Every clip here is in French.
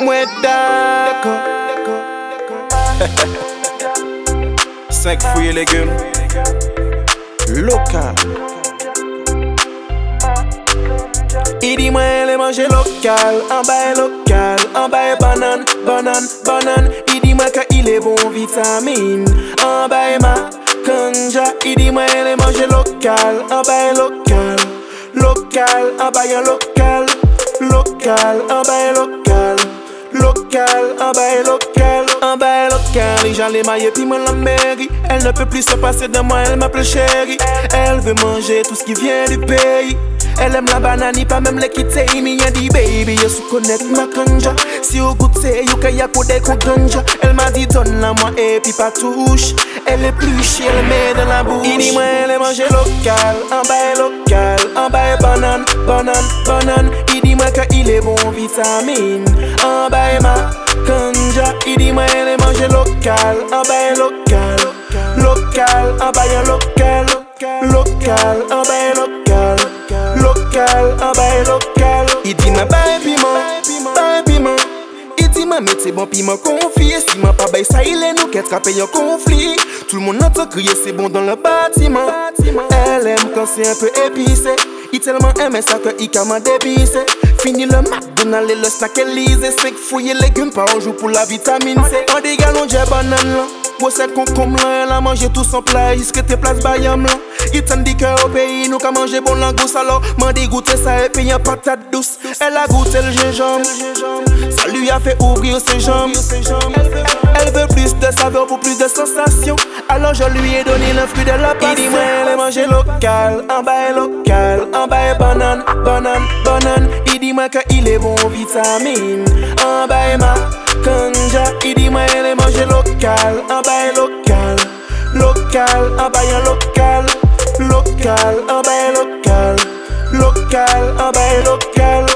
Mwen dako 5 fruits et légumes. Lokal I di mwen le manje lokal An baye lokal An baye banan, banan, banan I di mwen ka il e bon vitamine. An baye ma kanja I di mwen le manje lokal An baye lokal Lokal, an baye lokal Lokal, an baye lokal Local, un bail local, un bail local. Et j'allais mailler puis moi la mairie. Elle ne peut plus se passer de moi, elle m'appelle chérie. Elle veut manger tout ce qui vient du pays. Elle aime la banane, pas même les quitter, me a dit baby, you sou connaître ma kanja Si au goût c'est you kaya pour des ganja. Elle m'a dit donne la moi et puis pas touche. Elle est plus chère, elle met dans la bouche. Il dit moi elle est manger local, un bail local, un bail banane, banane, banane Il dit moi qu'il est bon vitamine, un bail ma kanja. Il dit moi elle est manger local, un bail local, local, un bail local, local, un bail local Lokal, an baye lokal I di mwen baye piman, baye piman I di mwen mette bon piman konfi Si mwen pa baye sa ilè nou ket trape yon konflit Tout le monde entend crier c'est bon dans le bâtiment. Elle aime quand c'est un peu épicé Il tellement aime ça que il m'a dépissé Fini le McDonald's et le snack Elise 5 fouilles et légumes par jour pour la vitamine C. En des galons j'ai banane là. C'est concombre elle a mangé tout son plat Jusque tes places bayam là. Il t'en dit que au pays nous qu'à manger bon langouste. Alors m'en dégoûté ça et puis y'a patate douce. Elle a goûté le gingembre Ça lui a fait ouvrir ses jambes. Elle veut plus de saveur pour plus de sensations. Alors je lui ai donné le fruit de la passion. Elle est manger lokal, an baye lokal An baye banan, banan, banan I di mwen ke ile bon vitamin An baye makanja I di mwen ele manje lokal An baye lokal, lokal An baye lokal, lokal An baye lokal, lokal An baye lokal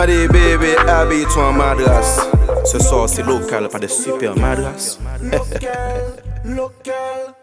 Allez bébé, habille-toi en madras. Ce soir c'est local, pas de super madras. local, local.